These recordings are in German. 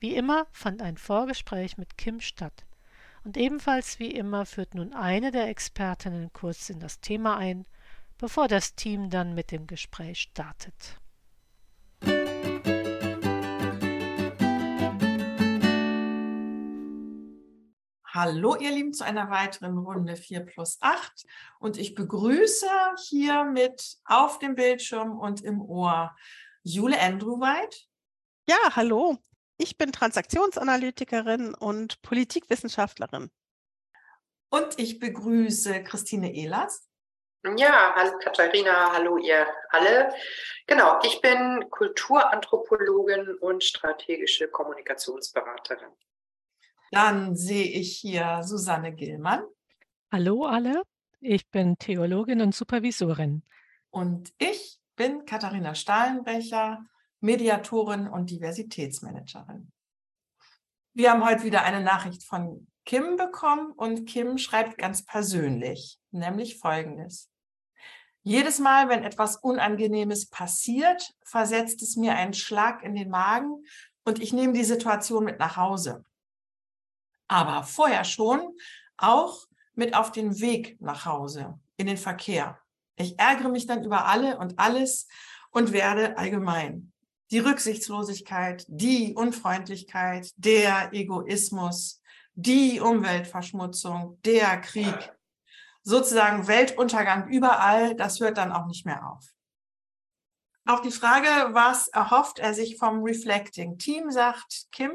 Wie immer fand ein Vorgespräch mit Kim statt. Und ebenfalls wie immer führt nun eine der Expertinnen kurz in das Thema ein, bevor das Team dann mit dem Gespräch startet. Hallo ihr Lieben zu einer weiteren Runde 4 plus 8 und ich begrüße hier mit auf dem Bildschirm und im Ohr Jule Andrew White. Ja, hallo. Ich bin Transaktionsanalytikerin und Politikwissenschaftlerin. Und ich begrüße Christine Ehlers. Ja, hallo Katharina, hallo ihr alle. Genau, ich bin Kulturanthropologin und strategische Kommunikationsberaterin. Dann sehe ich hier Susanne Gillmann. Hallo alle, ich bin Theologin und Supervisorin. Und ich bin Katharina Stahlenbrecher, Mediatorin und Diversitätsmanagerin. Wir haben heute wieder eine Nachricht von Kim bekommen und Kim schreibt ganz persönlich, nämlich Folgendes. Jedes Mal, wenn etwas Unangenehmes passiert, versetzt es mir einen Schlag in den Magen und ich nehme die Situation mit nach Hause. Aber vorher schon auch mit auf den Weg nach Hause, in den Verkehr. Ich ärgere mich dann über alle und alles und werde allgemein die Rücksichtslosigkeit, die Unfreundlichkeit, der Egoismus, die Umweltverschmutzung, der Krieg, sozusagen Weltuntergang überall, das hört dann auch nicht mehr auf. Auf die Frage, was erhofft er sich vom Reflecting Team, sagt Kim,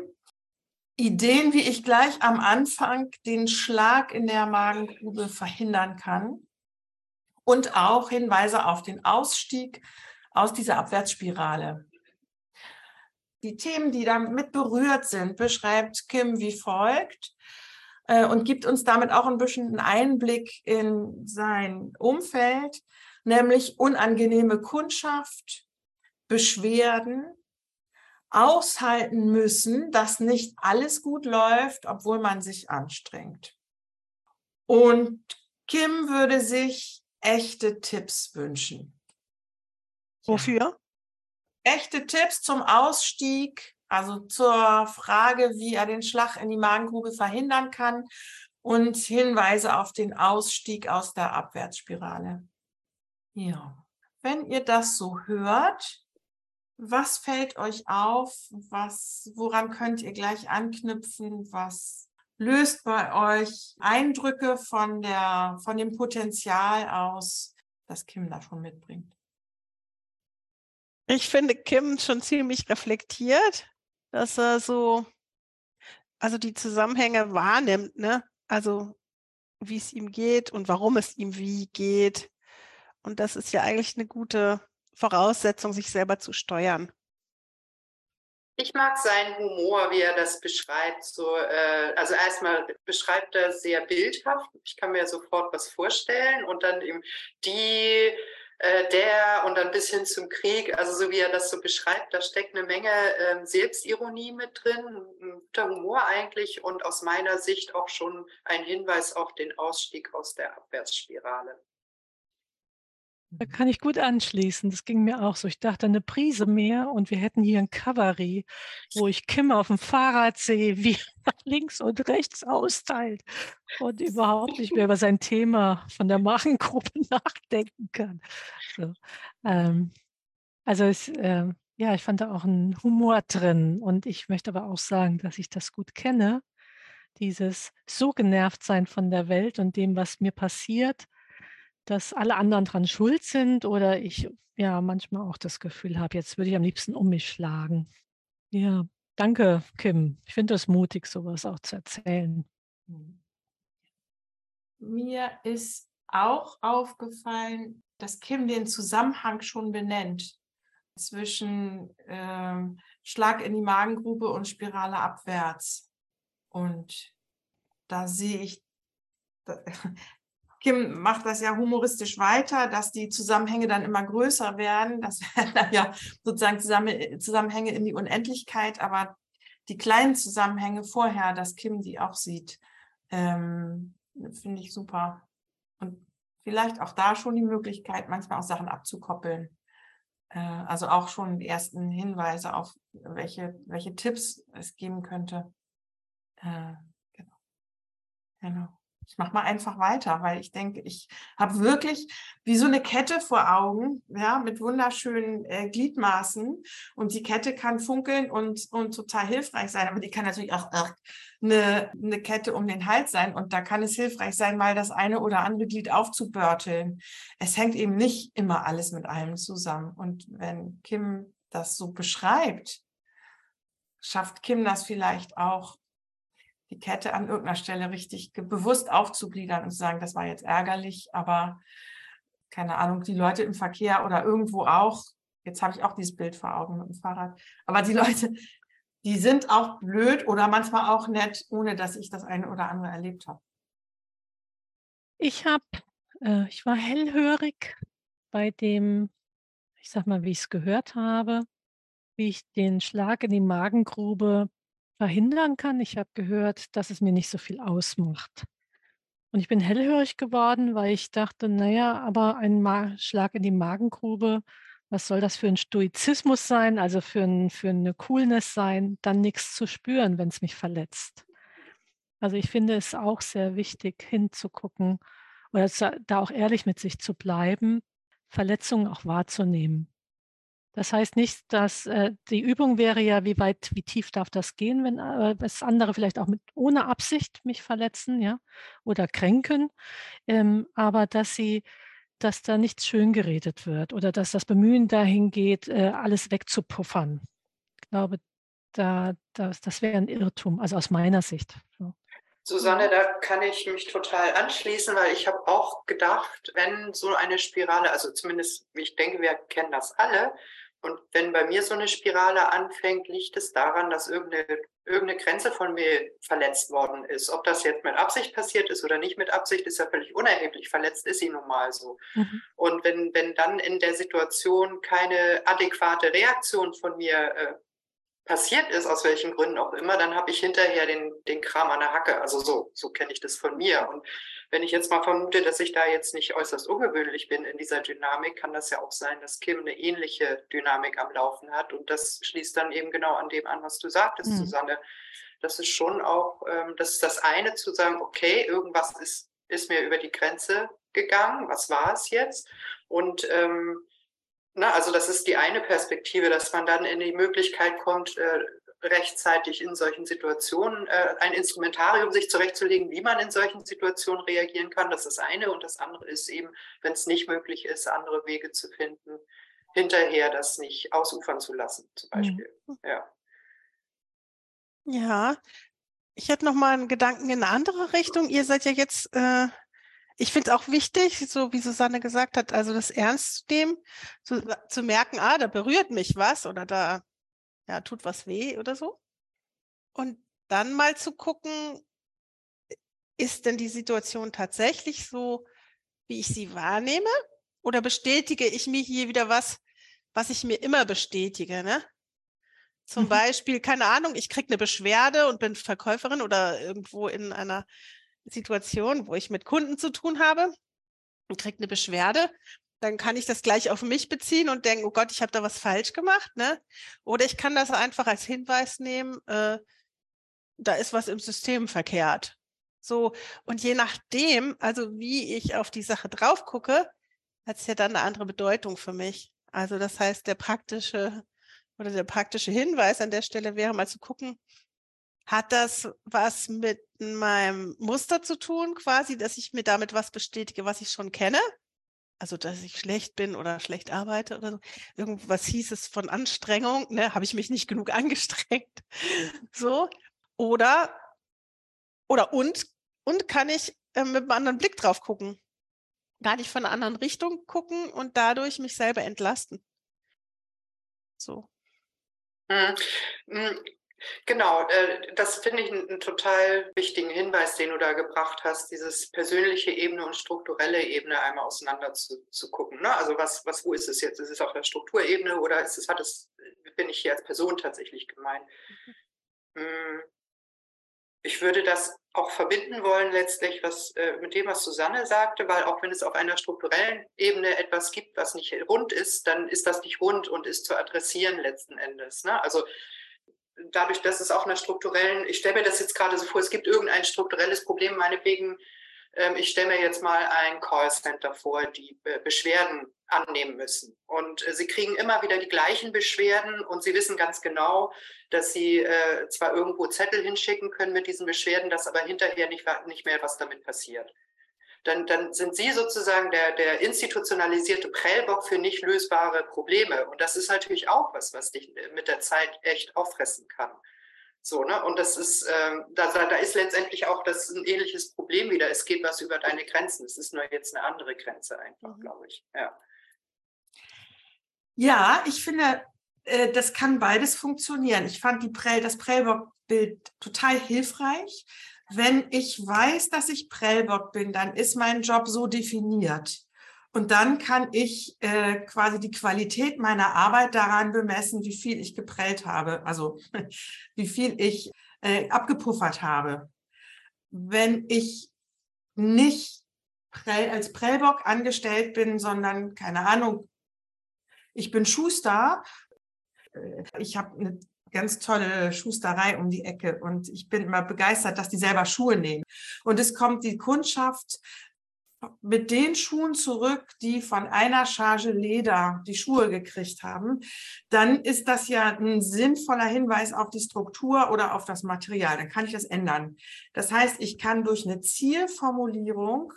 Ideen, wie ich gleich am Anfang den Schlag in der Magengrube verhindern kann und auch Hinweise auf den Ausstieg aus dieser Abwärtsspirale. Die Themen, die damit berührt sind, beschreibt Kim wie folgt äh, und gibt uns damit auch ein bisschen einen Einblick in sein Umfeld, nämlich unangenehme Kundschaft, Beschwerden, aushalten müssen, dass nicht alles gut läuft, obwohl man sich anstrengt. Und Kim würde sich echte Tipps wünschen. Wofür? Echte Tipps zum Ausstieg, also zur Frage, wie er den Schlag in die Magengrube verhindern kann und Hinweise auf den Ausstieg aus der Abwärtsspirale. Ja, wenn ihr das so hört, was fällt euch auf? Was, woran könnt ihr gleich anknüpfen? Was löst bei euch Eindrücke von der, von dem Potenzial aus, das Kim da schon mitbringt? Ich finde Kim schon ziemlich reflektiert, dass er so, also die Zusammenhänge wahrnimmt, ne? Also wie es ihm geht und warum es ihm wie geht. Und das ist ja eigentlich eine gute Voraussetzung, sich selber zu steuern. Ich mag seinen Humor, wie er das beschreibt. So, äh, also erstmal beschreibt er sehr bildhaft. Ich kann mir sofort was vorstellen und dann eben die äh, der und dann bis hin zum Krieg, also so wie er das so beschreibt, da steckt eine Menge äh, Selbstironie mit drin, ein guter Humor eigentlich und aus meiner Sicht auch schon ein Hinweis auf den Ausstieg aus der Abwärtsspirale. Da kann ich gut anschließen. Das ging mir auch so. Ich dachte, eine Prise mehr und wir hätten hier ein Cabaret, wo ich Kim auf dem Fahrrad sehe, wie links und rechts austeilt und überhaupt nicht mehr über sein Thema von der Machengruppe nachdenken kann. So, ähm, also es, äh, ja, ich fand da auch einen Humor drin und ich möchte aber auch sagen, dass ich das gut kenne, dieses so genervt sein von der Welt und dem, was mir passiert dass alle anderen dran schuld sind oder ich ja manchmal auch das Gefühl habe, jetzt würde ich am liebsten um mich schlagen. Ja, danke, Kim. Ich finde es mutig, sowas auch zu erzählen. Hm. Mir ist auch aufgefallen, dass Kim den Zusammenhang schon benennt zwischen ähm, Schlag in die Magengrube und Spirale abwärts. Und da sehe ich, Kim macht das ja humoristisch weiter, dass die Zusammenhänge dann immer größer werden. Das werden dann ja sozusagen Zusammenhänge in die Unendlichkeit, aber die kleinen Zusammenhänge vorher, dass Kim die auch sieht, ähm, finde ich super. Und vielleicht auch da schon die Möglichkeit, manchmal auch Sachen abzukoppeln. Äh, also auch schon die ersten Hinweise auf welche, welche Tipps es geben könnte. Äh, genau. Genau ich mache mal einfach weiter, weil ich denke, ich habe wirklich wie so eine Kette vor Augen, ja, mit wunderschönen äh, Gliedmaßen. Und die Kette kann funkeln und, und total hilfreich sein, aber die kann natürlich auch äh, eine, eine Kette um den Hals sein. Und da kann es hilfreich sein, mal das eine oder andere Glied aufzubörteln. Es hängt eben nicht immer alles mit allem zusammen. Und wenn Kim das so beschreibt, schafft Kim das vielleicht auch die Kette an irgendeiner Stelle richtig bewusst aufzugliedern und zu sagen, das war jetzt ärgerlich, aber keine Ahnung, die Leute im Verkehr oder irgendwo auch, jetzt habe ich auch dieses Bild vor Augen mit dem Fahrrad, aber die Leute, die sind auch blöd oder manchmal auch nett, ohne dass ich das eine oder andere erlebt habe. Ich habe, äh, ich war hellhörig bei dem, ich sag mal, wie ich es gehört habe, wie ich den Schlag in die Magengrube verhindern kann. Ich habe gehört, dass es mir nicht so viel ausmacht. Und ich bin hellhörig geworden, weil ich dachte, naja, aber ein Schlag in die Magengrube, was soll das für ein Stoizismus sein, also für, ein, für eine Coolness sein, dann nichts zu spüren, wenn es mich verletzt. Also ich finde es auch sehr wichtig, hinzugucken oder da auch ehrlich mit sich zu bleiben, Verletzungen auch wahrzunehmen. Das heißt nicht, dass äh, die Übung wäre ja, wie weit, wie tief darf das gehen, wenn äh, andere vielleicht auch mit ohne Absicht mich verletzen, ja, oder kränken, ähm, aber dass sie, dass da nichts schön geredet wird oder dass das Bemühen dahin geht, äh, alles wegzupuffern. Ich glaube, da, das, das wäre ein Irrtum, also aus meiner Sicht. So. Susanne, da kann ich mich total anschließen, weil ich habe auch gedacht, wenn so eine Spirale, also zumindest, ich denke, wir kennen das alle, und wenn bei mir so eine Spirale anfängt, liegt es daran, dass irgendeine, irgendeine Grenze von mir verletzt worden ist. Ob das jetzt mit Absicht passiert ist oder nicht mit Absicht, ist ja völlig unerheblich. Verletzt ist sie nun mal so. Mhm. Und wenn, wenn dann in der Situation keine adäquate Reaktion von mir äh, passiert ist, aus welchen Gründen auch immer, dann habe ich hinterher den, den Kram an der Hacke. Also so, so kenne ich das von mir. Und wenn ich jetzt mal vermute, dass ich da jetzt nicht äußerst ungewöhnlich bin in dieser Dynamik, kann das ja auch sein, dass Kim eine ähnliche Dynamik am Laufen hat. Und das schließt dann eben genau an dem an, was du sagtest, mhm. Susanne. Das ist schon auch, ähm, das ist das eine zu sagen, okay, irgendwas ist, ist mir über die Grenze gegangen. Was war es jetzt? Und ähm, na, also das ist die eine Perspektive, dass man dann in die Möglichkeit kommt, äh, rechtzeitig in solchen Situationen äh, ein Instrumentarium sich zurechtzulegen, wie man in solchen Situationen reagieren kann. Das ist das eine. Und das andere ist eben, wenn es nicht möglich ist, andere Wege zu finden, hinterher das nicht ausufern zu lassen, zum mhm. Beispiel. Mhm. Ja. Ja, ich hätte noch mal einen Gedanken in eine andere Richtung. Ihr seid ja jetzt, äh, ich finde es auch wichtig, so wie Susanne gesagt hat, also das ernst zu nehmen, zu, zu merken, ah, da berührt mich was oder da ja, tut was weh oder so. Und dann mal zu gucken, ist denn die Situation tatsächlich so, wie ich sie wahrnehme? Oder bestätige ich mir hier wieder was, was ich mir immer bestätige? Ne? Zum mhm. Beispiel, keine Ahnung, ich kriege eine Beschwerde und bin Verkäuferin oder irgendwo in einer Situation, wo ich mit Kunden zu tun habe und kriege eine Beschwerde dann kann ich das gleich auf mich beziehen und denken, oh Gott, ich habe da was falsch gemacht. Ne? Oder ich kann das einfach als Hinweis nehmen, äh, da ist was im System verkehrt. So, und je nachdem, also wie ich auf die Sache drauf gucke, hat es ja dann eine andere Bedeutung für mich. Also das heißt, der praktische oder der praktische Hinweis an der Stelle wäre mal zu gucken, hat das was mit meinem Muster zu tun, quasi, dass ich mir damit was bestätige, was ich schon kenne? Also dass ich schlecht bin oder schlecht arbeite oder so. Irgendwas hieß es von Anstrengung, ne, habe ich mich nicht genug angestrengt. So. Oder, oder und, und kann ich äh, mit einem anderen Blick drauf gucken. Gar nicht von einer anderen Richtung gucken und dadurch mich selber entlasten. So. Genau, äh, das finde ich einen, total wichtigen Hinweis, den du da gebracht hast, dieses persönliche Ebene und strukturelle Ebene einmal auseinander zu, zu gucken. Ne? Also was, was, wo ist es jetzt? Ist es auf der Strukturebene oder ist es, hat es, bin ich hier als Person tatsächlich gemeint? Mhm. Ich würde das auch verbinden wollen letztlich was äh, mit dem, was Susanne sagte, weil auch wenn es auf einer strukturellen Ebene etwas gibt, was nicht rund ist, dann ist das nicht rund und ist zu adressieren letzten Endes. Ne? Also dadurch, dass es auf einer strukturellen, ich stelle mir das jetzt gerade so vor, es gibt irgendein strukturelles Problem, meinetwegen, ähm, ich stelle mir jetzt mal ein Callcenter vor, die Beschwerden annehmen müssen. Und äh, sie kriegen immer wieder die gleichen Beschwerden und sie wissen ganz genau, dass sie äh, zwar irgendwo Zettel hinschicken können mit diesen Beschwerden, dass aber hinterher nicht, nicht mehr was damit passiert. Dann, dann sind sie sozusagen der, der institutionalisierte Prellbock für nicht lösbare Probleme. Und das ist natürlich auch was, was dich mit der Zeit echt auffressen kann. So, ne? Und das ist, ähm, da, da ist letztendlich auch das ein ähnliches Problem wieder. Es geht was über deine Grenzen. Es ist nur jetzt eine andere Grenze einfach, mhm. glaube ich. Ja. Ja, ich finde, äh, das kann beides funktionieren. Ich fand die Prell, das Prellbock-Bild total hilfreich. Wenn ich weiß, dass ich Prellbock bin, dann ist mein Job so definiert. Und dann kann ich äh, quasi die Qualität meiner Arbeit daran bemessen, wie viel ich geprellt habe, also wie viel ich äh, abgepuffert habe. Wenn ich nicht Prell, als Prellbock angestellt bin, sondern keine Ahnung, ich bin Schuster. Äh, ich habe eine ganz tolle Schusterei um die Ecke und ich bin immer begeistert, dass die selber Schuhe nähen. Und es kommt die Kundschaft mit den Schuhen zurück, die von einer Charge Leder die Schuhe gekriegt haben, dann ist das ja ein sinnvoller Hinweis auf die Struktur oder auf das Material. Dann kann ich das ändern. Das heißt, ich kann durch eine Zielformulierung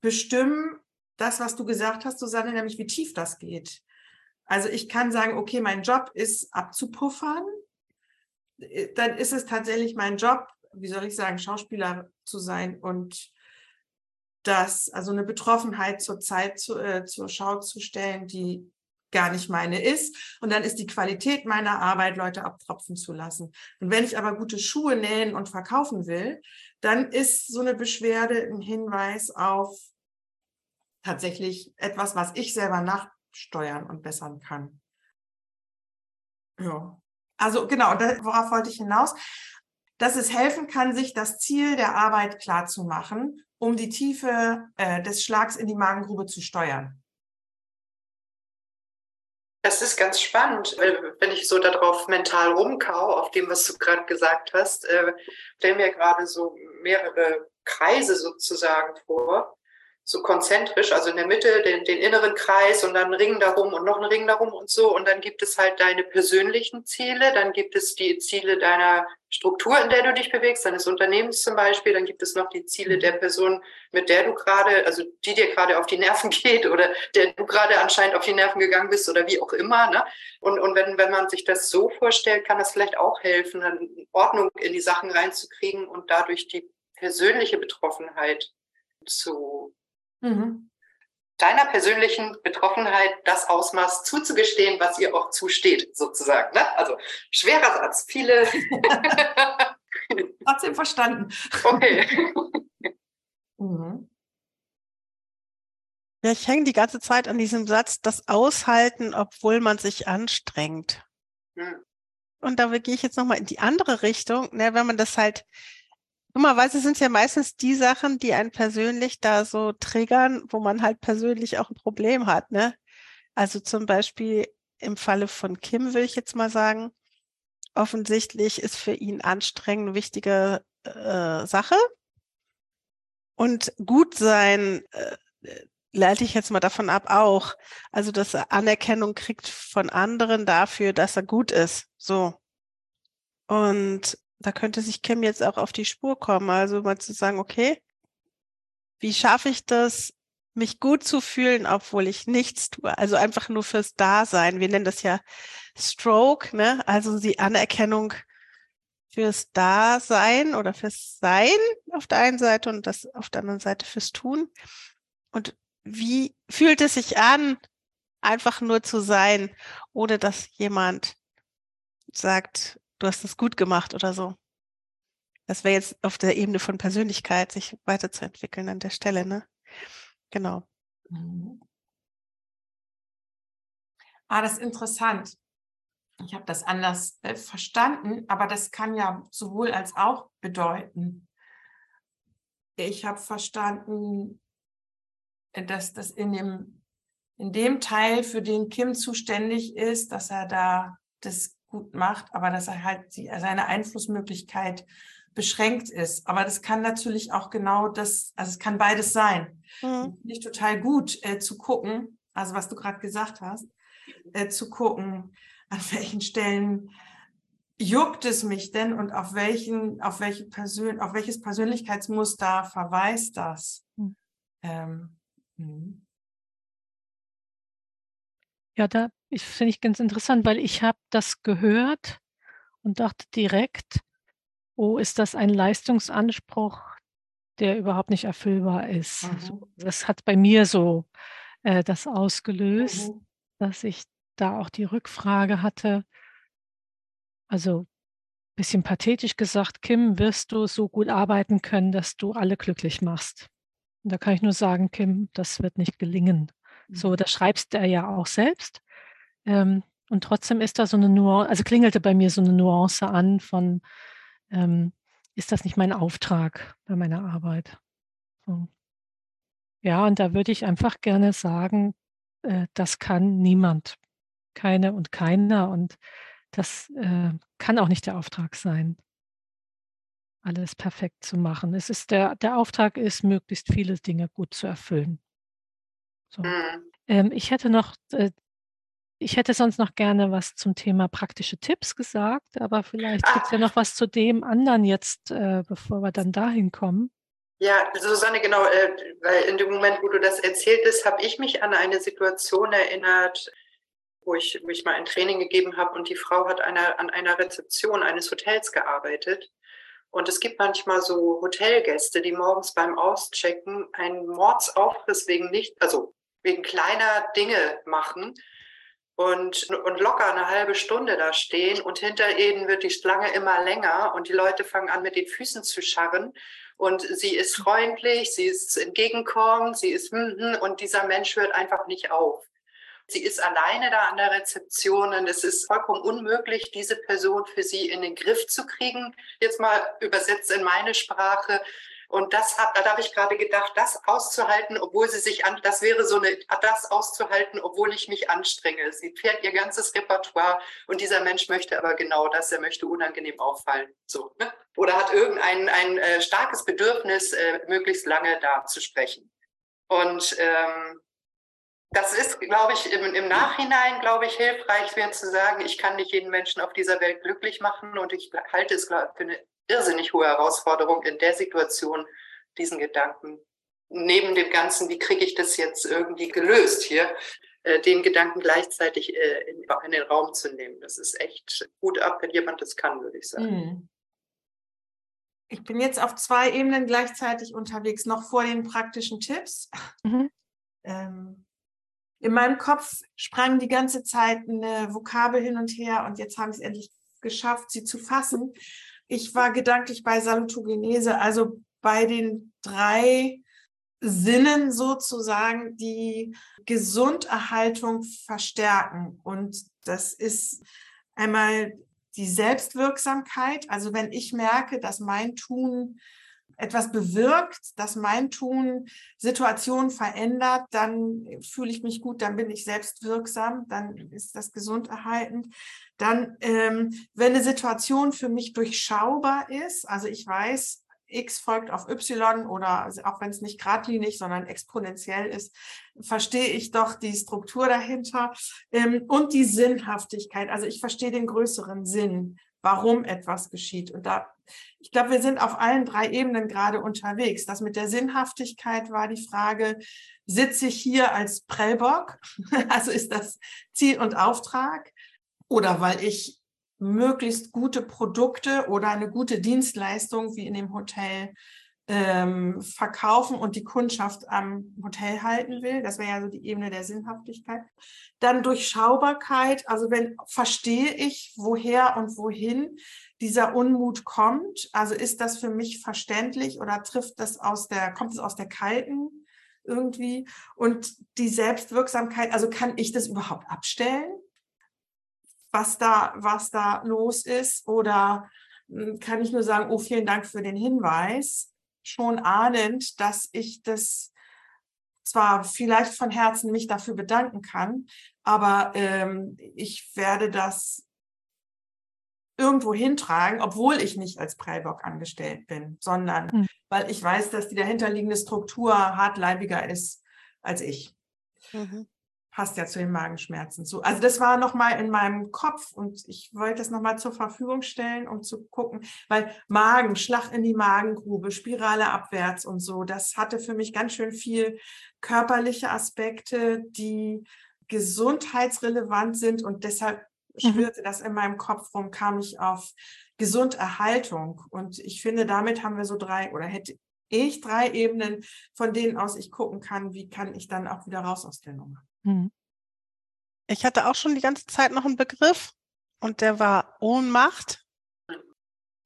bestimmen, das, was du gesagt hast, Susanne, nämlich wie tief das geht. Also ich kann sagen, okay, mein Job ist abzupuffern. Äh, dann ist es tatsächlich mein Job, wie soll ich sagen, Schauspieler zu sein und das, also eine Betroffenheit zur Zeit zu, äh, zur Schau zu stellen, die gar nicht meine ist. Und dann ist die Qualität meiner Arbeit, Leute abtropfen zu lassen. Und wenn ich aber gute Schuhe nähen und verkaufen will, dann ist so eine Beschwerde ein Hinweis auf tatsächlich etwas, was ich selber nach, steuern und bessern kann. Ja. Also genau, worauf wollte ich hinaus? Dass es helfen kann, sich das Ziel der Arbeit klar zu machen, um die Tiefe äh, des Schlags in die Magengrube zu steuern. Das ist ganz spannend, wenn ich so darauf mental rumkau, auf dem, was du gerade gesagt hast, äh, stelle mir gerade so mehrere Kreise sozusagen vor so konzentrisch, also in der Mitte den, den inneren Kreis und dann einen Ring darum und noch einen Ring darum und so. Und dann gibt es halt deine persönlichen Ziele, dann gibt es die Ziele deiner Struktur, in der du dich bewegst, deines Unternehmens zum Beispiel, dann gibt es noch die Ziele der Person, mit der du gerade, also die dir gerade auf die Nerven geht oder der du gerade anscheinend auf die Nerven gegangen bist oder wie auch immer. Ne? Und, und wenn, wenn man sich das so vorstellt, kann das vielleicht auch helfen, dann Ordnung in die Sachen reinzukriegen und dadurch die persönliche Betroffenheit zu mhm. deiner persönlichen Betroffenheit das Ausmaß zuzugestehen, was ihr auch zusteht, sozusagen. Ne? Also schwerer Satz, viele. Trotzdem verstanden. Okay. Mhm. Ja, ich hänge die ganze Zeit an diesem Satz, das Aushalten, obwohl man sich anstrengt. Mhm. Und da gehe ich jetzt nochmal in die andere Richtung, ne, wenn man das halt Dummerweise sind es ja meistens die Sachen, die einen persönlich da so triggern, wo man halt persönlich auch ein Problem hat. Ne? Also zum Beispiel im Falle von Kim will ich jetzt mal sagen, offensichtlich ist für ihn anstrengend eine wichtige äh, Sache. Und gut sein äh, leite ich jetzt mal davon ab auch. Also, dass er Anerkennung kriegt von anderen dafür, dass er gut ist. So. Und da könnte sich Kim jetzt auch auf die Spur kommen. Also mal zu sagen, okay, wie schaffe ich das, mich gut zu fühlen, obwohl ich nichts tue? Also einfach nur fürs Dasein. Wir nennen das ja Stroke, ne? Also die Anerkennung fürs Dasein oder fürs Sein auf der einen Seite und das auf der anderen Seite fürs Tun. Und wie fühlt es sich an, einfach nur zu sein, ohne dass jemand sagt, du hast es gut gemacht oder so. Das wäre jetzt auf der Ebene von Persönlichkeit, sich weiterzuentwickeln an der Stelle, ne? Genau. Mhm. Ah, das ist interessant. Ich habe das anders äh, verstanden, aber das kann ja sowohl als auch bedeuten. Ich habe verstanden, äh, dass das in dem, in dem Teil, für den Kim zuständig ist, dass er da das gut macht, aber dass er halt die, seine Einflussmöglichkeit beschränkt ist. Aber das kann natürlich auch genau das, also es kann beides sein. Mhm. Finde ich total gut äh, zu gucken, also was du gerade gesagt hast, äh, zu gucken, an welchen Stellen juckt es mich denn und auf welchen, auf welche Persön auf welches Persönlichkeitsmuster verweist das? Mhm. Ähm, hm. Ja, da finde ich ganz interessant, weil ich habe das gehört und dachte direkt, oh, ist das ein Leistungsanspruch, der überhaupt nicht erfüllbar ist. Mhm. Das hat bei mir so äh, das ausgelöst, mhm. dass ich da auch die Rückfrage hatte. Also ein bisschen pathetisch gesagt, Kim, wirst du so gut arbeiten können, dass du alle glücklich machst? Und da kann ich nur sagen, Kim, das wird nicht gelingen. Mhm. So, das schreibst er ja auch selbst. Ähm, und trotzdem ist da so eine Nuance, also klingelte bei mir so eine Nuance an von, ähm, ist das nicht mein Auftrag bei meiner Arbeit? So. Ja, und da würde ich einfach gerne sagen, äh, das kann niemand, keine und keiner. Und das äh, kann auch nicht der Auftrag sein, alles perfekt zu machen. Es ist der, der Auftrag ist, möglichst viele Dinge gut zu erfüllen. So. Mhm. Ähm, ich hätte noch äh, ich hätte sonst noch gerne was zum Thema praktische Tipps gesagt, aber vielleicht gibt es ja ah. noch was zu dem anderen jetzt, äh, bevor wir dann dahin kommen. Ja, Susanne, genau, äh, weil in dem Moment, wo du das erzähltest, habe ich mich an eine Situation erinnert, wo ich, wo ich mal ein Training gegeben habe und die Frau hat eine, an einer Rezeption eines Hotels gearbeitet. Und es gibt manchmal so Hotelgäste, die morgens beim Auschecken einen Mordsaufriss wegen nicht, also wegen kleiner Dinge machen und, und locker eine halbe Stunde da stehen und hinter ihnen wird die Schlange immer länger und die Leute fangen an mit den Füßen zu scharren und sie ist freundlich, sie ist entgegenkommend, sie ist hm, hm, und dieser Mensch hört einfach nicht auf. Sie ist alleine da an der Rezeption und es ist vollkommen unmöglich, diese Person für sie in den Griff zu kriegen. Jetzt mal übersetzt in meine Sprache. Und das hat, da habe ich gerade gedacht, das auszuhalten, obwohl sie sich an, das wäre so eine, das auszuhalten, obwohl ich mich anstrenge. Sie fährt ihr ganzes Repertoire und dieser Mensch möchte aber genau das, er möchte unangenehm auffallen. So, ne? Oder hat irgendein ein äh, starkes Bedürfnis, äh, möglichst lange da zu sprechen. Und ähm, das ist, glaube ich, im, im Nachhinein, glaube ich, hilfreich, mir zu sagen, ich kann nicht jeden Menschen auf dieser Welt glücklich machen und ich halte es für eine irrsinnig hohe Herausforderung in der Situation, diesen Gedanken neben dem Ganzen, wie kriege ich das jetzt irgendwie gelöst hier, äh, den Gedanken gleichzeitig äh, in, in, den Raum zu nehmen. Das ist echt gut ab, wenn jemand das kann, würde ich sagen. Mhm. Ich bin jetzt auf zwei Ebenen gleichzeitig unterwegs, noch vor den praktischen Tipps. Mhm. Ähm, in meinem Kopf sprang die ganze Zeit eine Vokabel hin und her und jetzt habe ich es endlich geschafft, sie zu fassen. Ich war gedanklich bei Salutogenese, also bei den drei Sinnen sozusagen, die Gesunderhaltung verstärken. Und das ist einmal die Selbstwirksamkeit. Also wenn ich merke, dass mein Tun etwas bewirkt, dass mein Tun Situationen verändert, dann fühle ich mich gut, dann bin ich selbstwirksam, dann ist das gesunderhaltend. Dann, ähm, wenn eine Situation für mich durchschaubar ist, also ich weiß, X folgt auf Y oder auch wenn es nicht geradlinig, sondern exponentiell ist, verstehe ich doch die Struktur dahinter ähm, und die Sinnhaftigkeit. Also ich verstehe den größeren Sinn, warum etwas geschieht. Und da, ich glaube, wir sind auf allen drei Ebenen gerade unterwegs. Das mit der Sinnhaftigkeit war die Frage, sitze ich hier als Prellbock? Also ist das Ziel und Auftrag? oder weil ich möglichst gute Produkte oder eine gute Dienstleistung wie in dem Hotel ähm, verkaufen und die Kundschaft am Hotel halten will. Das wäre ja so die Ebene der Sinnhaftigkeit. Dann Durchschaubarkeit, also wenn verstehe ich, woher und wohin dieser Unmut kommt. Also ist das für mich verständlich oder trifft das aus der, kommt es aus der kalten irgendwie? Und die Selbstwirksamkeit, also kann ich das überhaupt abstellen? Was da, was da los ist? Oder hm, kann ich nur sagen, oh, vielen Dank für den Hinweis schon ahnend, dass ich das zwar vielleicht von Herzen mich dafür bedanken kann, aber ähm, ich werde das irgendwo hintragen, obwohl ich nicht als Prellbock angestellt bin, sondern mhm. weil ich weiß, dass die dahinterliegende Struktur hartleibiger ist als ich. Mhm passt ja zu den Magenschmerzen zu. Also das war nochmal in meinem Kopf und ich wollte das nochmal zur Verfügung stellen, um zu gucken, weil Magen, Schlag in die Magengrube, Spirale abwärts und so, das hatte für mich ganz schön viel körperliche Aspekte, die gesundheitsrelevant sind und deshalb mhm. schwirrte das in meinem Kopf rum, kam ich auf Gesunderhaltung und ich finde, damit haben wir so drei oder hätte ich drei Ebenen, von denen aus ich gucken kann, wie kann ich dann auch wieder raus aus der Nummer. Mhm. Ich hatte auch schon die ganze Zeit noch einen Begriff und der war Ohnmacht.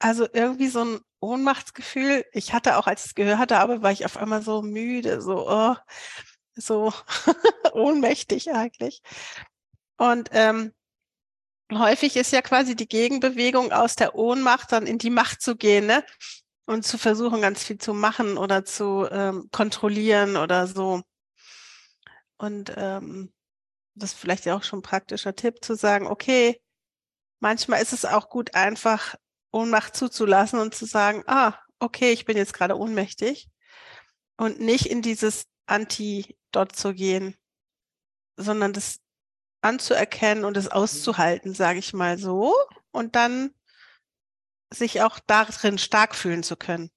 Also irgendwie so ein Ohnmachtsgefühl. Ich hatte auch, als ich es gehört hatte, aber war ich auf einmal so müde, so, oh, so ohnmächtig eigentlich. Und ähm, häufig ist ja quasi die Gegenbewegung aus der Ohnmacht dann in die Macht zu gehen, ne? Und zu versuchen, ganz viel zu machen oder zu ähm, kontrollieren oder so. Und ähm, das ist vielleicht ja auch schon ein praktischer Tipp zu sagen, okay, manchmal ist es auch gut, einfach Ohnmacht zuzulassen und zu sagen, ah, okay, ich bin jetzt gerade ohnmächtig und nicht in dieses Anti-Dot zu gehen, sondern das anzuerkennen und es auszuhalten, sage ich mal so, und dann sich auch darin stark fühlen zu können.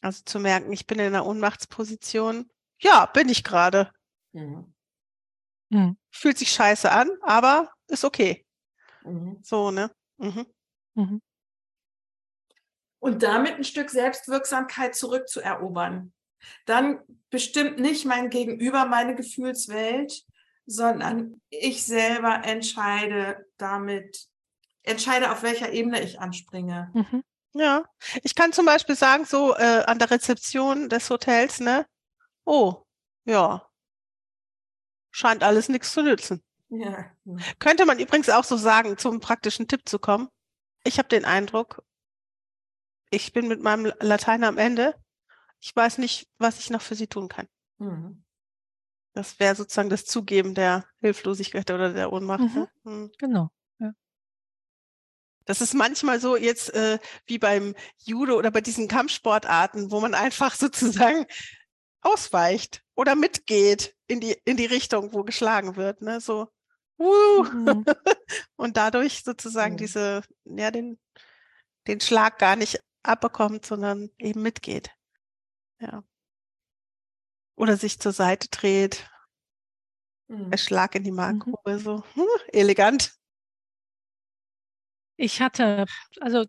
Also zu merken, ich bin in einer Ohnmachtsposition ja, bin ich gerade. Mhm. Mhm. Fühlt sich scheiße an, aber ist okay. Mhm. So, ne? Mhm. Mhm. Und damit ein Stück Selbstwirksamkeit zurückzuerobern. Dann bestimmt nicht mein Gegenüber meine Gefühlswelt, sondern ich selber entscheide damit, entscheide, auf welcher Ebene ich anspringe. Mhm. Ja, ich kann zum Beispiel sagen, so äh, an der Rezeption des Hotels, ne, Oh, ja. Scheint alles nichts zu nützen. Ja. Könnte man übrigens auch so sagen, zum praktischen Tipp zu kommen. Ich habe den Eindruck, ich bin mit meinem Latein am Ende. Ich weiß nicht, was ich noch für Sie tun kann. Mhm. Das wäre sozusagen das Zugeben der Hilflosigkeit oder der Ohnmacht. Mhm. Ne? Mhm. Genau. Ja. Das ist manchmal so jetzt äh, wie beim Judo oder bei diesen Kampfsportarten, wo man einfach sozusagen ausweicht oder mitgeht in die, in die Richtung, wo geschlagen wird. Ne? So, uh. mhm. und dadurch sozusagen mhm. diese, ja, den, den Schlag gar nicht abbekommt, sondern eben mitgeht. Ja. Oder sich zur Seite dreht. Mhm. Der Schlag in die mhm. Magengrube, so hm, elegant. Ich hatte also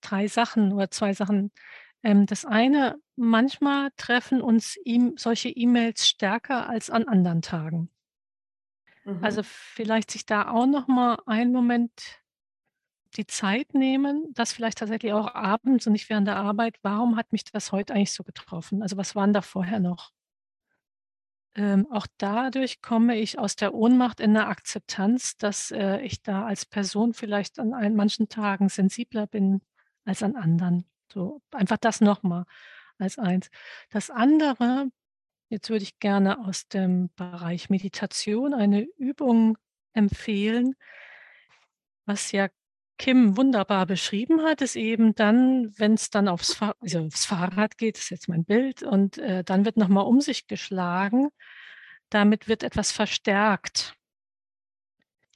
drei Sachen oder zwei Sachen, ähm, das eine, manchmal treffen uns ihm solche E-Mails stärker als an anderen Tagen. Also, mhm. vielleicht sich da auch noch mal einen Moment die Zeit nehmen, das vielleicht tatsächlich auch abends und nicht während der Arbeit. Warum hat mich das heute eigentlich so getroffen? Also, was waren da vorher noch? Ähm, auch dadurch komme ich aus der Ohnmacht in 'ne Akzeptanz, dass, äh, ich da als Person vielleicht an ein manchen Tagen sensibler bin als an anderen. So, einfach das nochmal als eins. Das andere, jetzt würde ich gerne aus dem Bereich Meditation eine Übung empfehlen, was ja Kim wunderbar beschrieben hat, ist eben dann, wenn es dann aufs, Fahr also aufs Fahrrad geht, ist jetzt mein Bild, und äh, dann wird nochmal um sich geschlagen. Damit wird etwas verstärkt.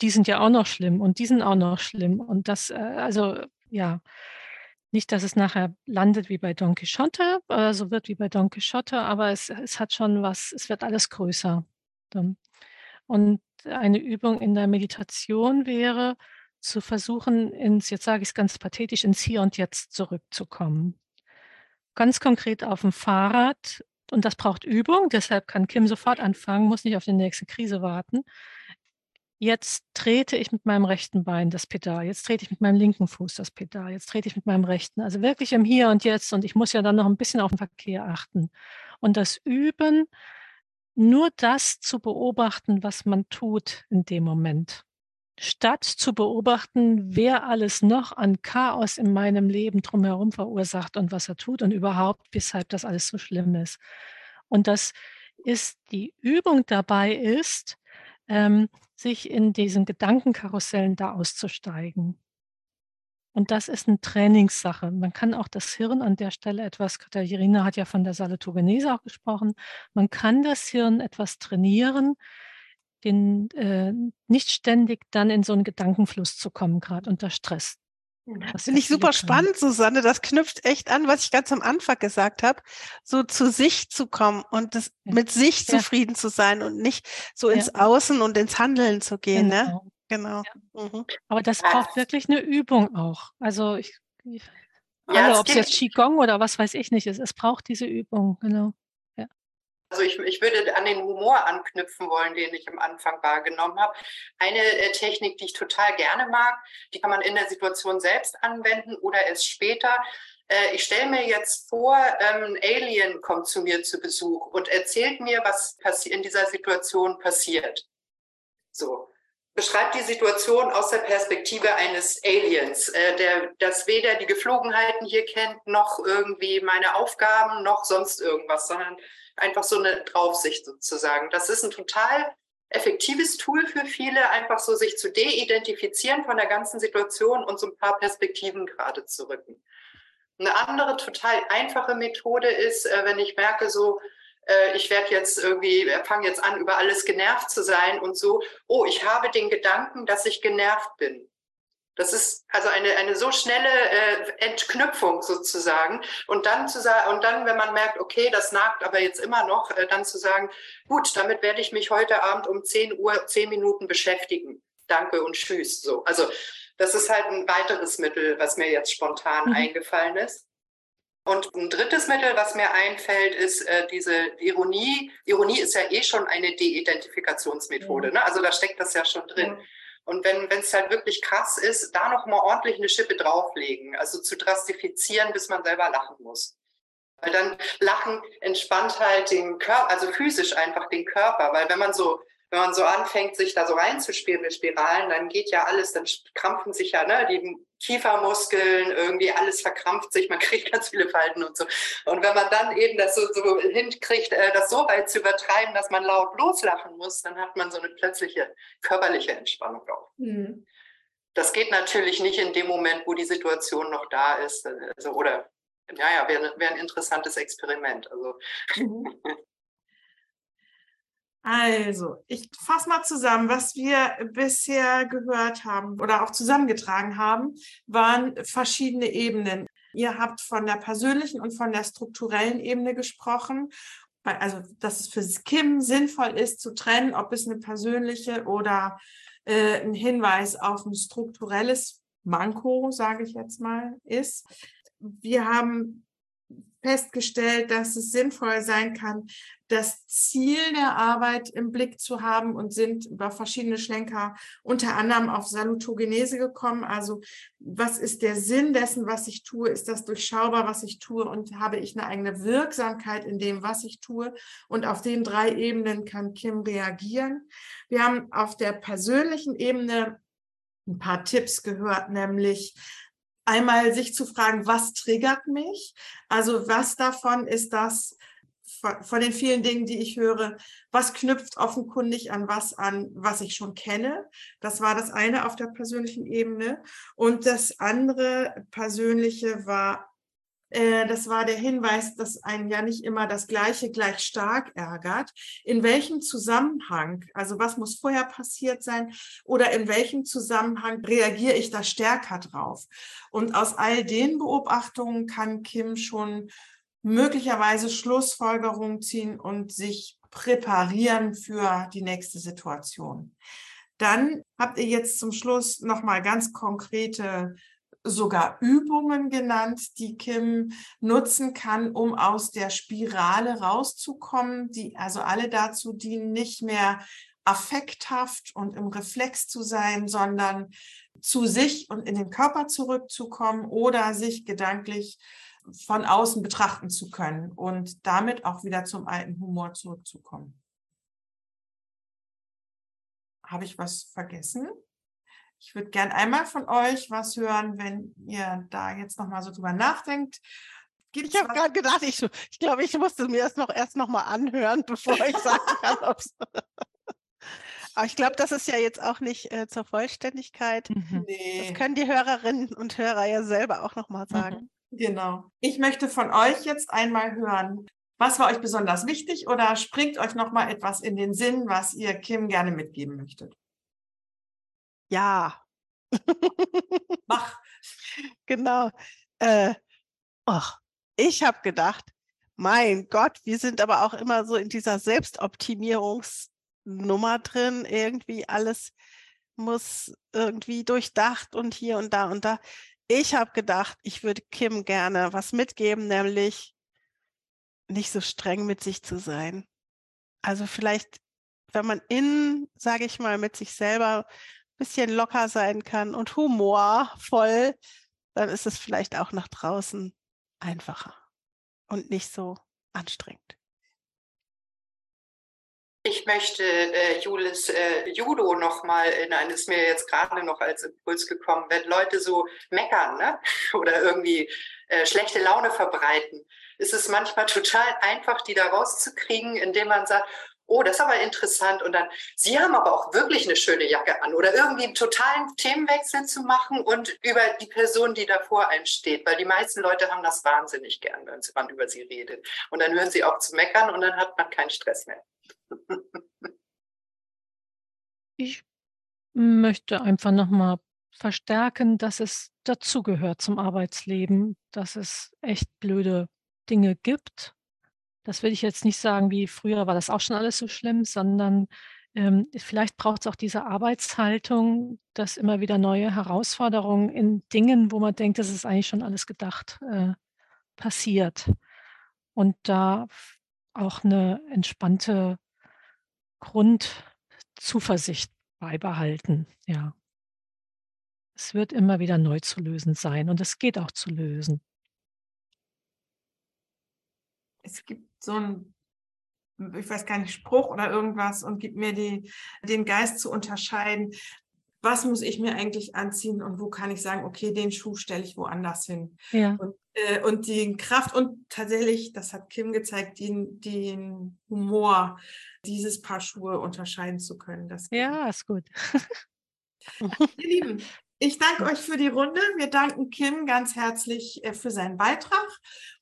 Die sind ja auch noch schlimm und die sind auch noch schlimm. Und das, äh, also ja, nicht, dass es nachher landet wie bei Don Quixote, äh, so wird wie bei Don Quixote, aber es, es hat schon was, es wird alles größer. Und eine Übung in der Meditation wäre, zu versuchen, ins, jetzt sage ich es ganz pathetisch, ins Hier und Jetzt zurückzukommen. ganz konkret auf dem Fahrrad und das braucht Übung, deshalb kann Kim sofort anfangen, muss nicht auf die nächste Krise warten. Jetzt trete ich mit meinem rechten Bein das Pedal, jetzt trete ich mit meinem linken Fuß das Pedal, jetzt trete ich mit meinem rechten, also wirklich im Hier und Jetzt und ich muss ja dann noch ein bisschen auf den Verkehr achten. Und das Üben, nur das zu beobachten, was man tut in dem Moment statt zu beobachten, wer alles noch an Chaos in meinem Leben drumherum verursacht und was er tut und überhaupt, weshalb das alles so schlimm ist. Und das ist die Übung dabei ist, ähm, sich in diesen Gedankenkarussellen da auszusteigen. Und das ist eine Trainingssache. Man kann auch das Hirn an der Stelle etwas, Katharina hat ja von der Salutogenese auch gesprochen, man kann das Hirn etwas trainieren, den, äh, nicht ständig dann in so einen Gedankenfluss zu kommen, gerade unter Stress. Das finde ich super spannend, Susanne. Das knüpft echt an, was ich ganz am Anfang gesagt habe, so zu sich zu kommen und das, ja. mit sich ja. zufrieden zu sein und nicht so ins ja. Außen und ins Handeln zu gehen. Ne? Genau. Ne? Genau. Mhm. Aber das braucht wirklich eine Übung auch. Also ich, ich alle, ob es jetzt Qigong oder was weiß ich nicht ist, es braucht diese Übung, genau. Also ich, ich würde an den Humor anknüpfen wollen, den ich am Anfang wahrgenommen habe. Eine äh, Technik, die ich total gerne mag, die kann man in der Situation selbst anwenden oder erst später. Äh, ich stelle mir jetzt vor, ähm, ein Alien kommt zu mir zu Besuch und erzählt mir, was in dieser Situation passiert. So. Beschreibt die Situation aus der Perspektive eines Aliens, äh, der das weder die Geflogenheiten hier kennt, noch irgendwie meine Aufgaben, noch sonst irgendwas, sondern einfach so eine Draufsicht sozusagen. Das ist ein total effektives Tool für viele, einfach so sich zu de-identifizieren von der ganzen Situation und so ein paar Perspektiven gerade zu rücken. Eine andere total einfache Methode ist, äh, wenn ich merke, so, äh, ich werde jetzt irgendwie, fange jetzt an, über alles genervt zu sein und so, oh, ich habe den Gedanken, dass ich genervt bin. Das ist also eine, eine so schnelle äh, Entknüpfung sozusagen. Und dann zu sagen, und dann, wenn man merkt, okay, das nagt aber jetzt immer noch, äh, dann zu sagen, gut, damit werde ich mich heute Abend um 10 Uhr, 10 Minuten beschäftigen. Danke und tschüss. So. Also das ist halt ein weiteres Mittel, was mir jetzt spontan mhm. eingefallen ist. Und ein drittes Mittel, was mir einfällt, ist äh, diese Ironie. Ironie ist ja eh schon eine De-Identifikationsmethode. Mhm. Ne? Also da steckt das ja schon drin. Mhm. Und wenn es halt wirklich krass ist, da noch mal ordentlich eine Schippe drauflegen, also zu drastifizieren, bis man selber lachen muss. Weil dann Lachen entspannt halt den Körper, also physisch einfach den Körper, weil wenn man so wenn man so anfängt, sich da so reinzuspielen mit Spiralen, dann geht ja alles, dann krampfen sich ja ne, die Kiefermuskeln, irgendwie alles verkrampft sich, man kriegt ganz viele Falten und so. Und wenn man dann eben das so, so hinkriegt, äh, das so weit zu übertreiben, dass man laut loslachen muss, dann hat man so eine plötzliche körperliche Entspannung auch. Mhm. Das geht natürlich nicht in dem Moment, wo die Situation noch da ist. Also, oder, naja, wäre wär ein interessantes Experiment. Also. Mhm. Also, ich fasse mal zusammen, was wir bisher gehört haben oder auch zusammengetragen haben, waren verschiedene Ebenen. Ihr habt von der persönlichen und von der strukturellen Ebene gesprochen. Also, dass es für Kim sinnvoll ist zu trennen, ob es eine persönliche oder äh, ein Hinweis auf ein strukturelles Manko, sage ich jetzt mal, ist. Wir haben festgestellt, dass es sinnvoll sein kann, das Ziel der Arbeit im Blick zu haben und sind über verschiedene Schlenker unter anderem auf Salutogenese gekommen. Also was ist der Sinn dessen, was ich tue? Ist das durchschaubar, was ich tue? Und habe ich eine eigene Wirksamkeit in dem, was ich tue? Und auf den drei Ebenen kann Kim reagieren. Wir haben auf der persönlichen Ebene ein paar Tipps gehört, nämlich einmal sich zu fragen, was triggert mich? Also was davon ist das von den vielen Dingen, die ich höre, was knüpft offenkundig an was an, was ich schon kenne? Das war das eine auf der persönlichen Ebene. Und das andere persönliche war, das war der Hinweis, dass einen ja nicht immer das Gleiche gleich stark ärgert. In welchem Zusammenhang, also was muss vorher passiert sein oder in welchem Zusammenhang reagiere ich da stärker drauf? Und aus all den Beobachtungen kann Kim schon möglicherweise Schlussfolgerungen ziehen und sich präparieren für die nächste Situation. Dann habt ihr jetzt zum Schluss nochmal ganz konkrete sogar Übungen genannt, die Kim nutzen kann, um aus der Spirale rauszukommen, die also alle dazu dienen, nicht mehr affekthaft und im Reflex zu sein, sondern zu sich und in den Körper zurückzukommen oder sich gedanklich von außen betrachten zu können und damit auch wieder zum alten Humor zurückzukommen. Habe ich was vergessen? Ich würde gern einmal von euch was hören, wenn ihr da jetzt noch mal so drüber nachdenkt. Gibt's ich habe gerade gedacht, ich, ich glaube, ich musste mir das noch erst noch mal anhören, bevor ich sagen kann, ob es. Aber ich glaube, das ist ja jetzt auch nicht äh, zur Vollständigkeit. Mhm. Nee. Das können die Hörerinnen und Hörer ja selber auch noch mal sagen. Mhm. Genau. Ich möchte von euch jetzt einmal hören, was war euch besonders wichtig oder springt euch noch mal etwas in den Sinn, was ihr Kim gerne mitgeben möchtet? Ja. Mach. Genau. Äh, och, ich habe gedacht, mein Gott, wir sind aber auch immer so in dieser Selbstoptimierungsnummer drin. Irgendwie alles muss irgendwie durchdacht und hier und da und da. Ich habe gedacht, ich würde Kim gerne was mitgeben, nämlich nicht so streng mit sich zu sein. Also vielleicht, wenn man innen, sage ich mal, mit sich selber bisschen locker sein kann und humorvoll, dann ist es vielleicht auch nach draußen einfacher und nicht so anstrengend. Ich möchte äh, Julis äh, Judo nochmal in eines mir jetzt gerade noch als Impuls gekommen, wenn Leute so meckern ne? oder irgendwie äh, schlechte Laune verbreiten, ist es manchmal total einfach, die da rauszukriegen, indem man sagt, oh, das ist aber interessant. Und dann, Sie haben aber auch wirklich eine schöne Jacke an oder irgendwie einen totalen Themenwechsel zu machen und über die Person, die davor einsteht. Weil die meisten Leute haben das wahnsinnig gern, wenn man über sie redet. Und dann hören sie auf zu meckern und dann hat man keinen Stress mehr. ich möchte einfach nochmal verstärken, dass es dazugehört zum Arbeitsleben, dass es echt blöde Dinge gibt das will ich jetzt nicht sagen, wie früher war das auch schon alles so schlimm, sondern ähm, vielleicht braucht es auch diese Arbeitshaltung, dass immer wieder neue Herausforderungen in Dingen, wo man denkt, das ist eigentlich schon alles gedacht, äh, passiert. Und da auch eine entspannte Grundzuversicht beibehalten, ja. Es wird immer wieder neu zu lösen sein und es geht auch zu lösen. Es gibt so ein, ich weiß gar nicht, Spruch oder irgendwas und gibt mir die, den Geist zu unterscheiden. Was muss ich mir eigentlich anziehen und wo kann ich sagen, okay, den Schuh stelle ich woanders hin? Ja. Und, äh, und die Kraft und tatsächlich, das hat Kim gezeigt, den, den Humor, dieses Paar Schuhe unterscheiden zu können. Das ja, ist gut. Ihr Lieben, ich danke euch für die Runde. Wir danken Kim ganz herzlich äh, für seinen Beitrag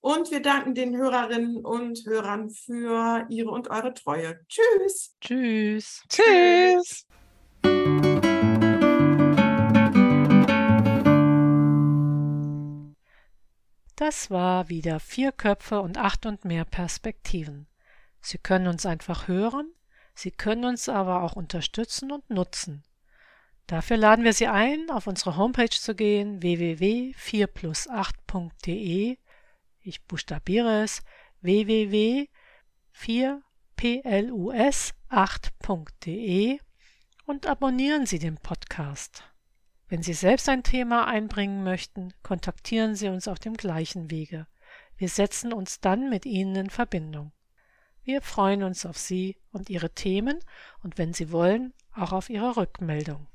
und wir danken den Hörerinnen und Hörern für ihre und eure Treue. Tschüss. Tschüss. Tschüss. Das war wieder vier Köpfe und acht und mehr Perspektiven. Sie können uns einfach hören, Sie können uns aber auch unterstützen und nutzen. Dafür laden wir Sie ein, auf unsere Homepage zu gehen www.4plus8.de. Ich buchstabiere es www.4plus8.de und abonnieren Sie den Podcast. Wenn Sie selbst ein Thema einbringen möchten, kontaktieren Sie uns auf dem gleichen Wege. Wir setzen uns dann mit Ihnen in Verbindung. Wir freuen uns auf Sie und Ihre Themen und wenn Sie wollen, auch auf Ihre Rückmeldung.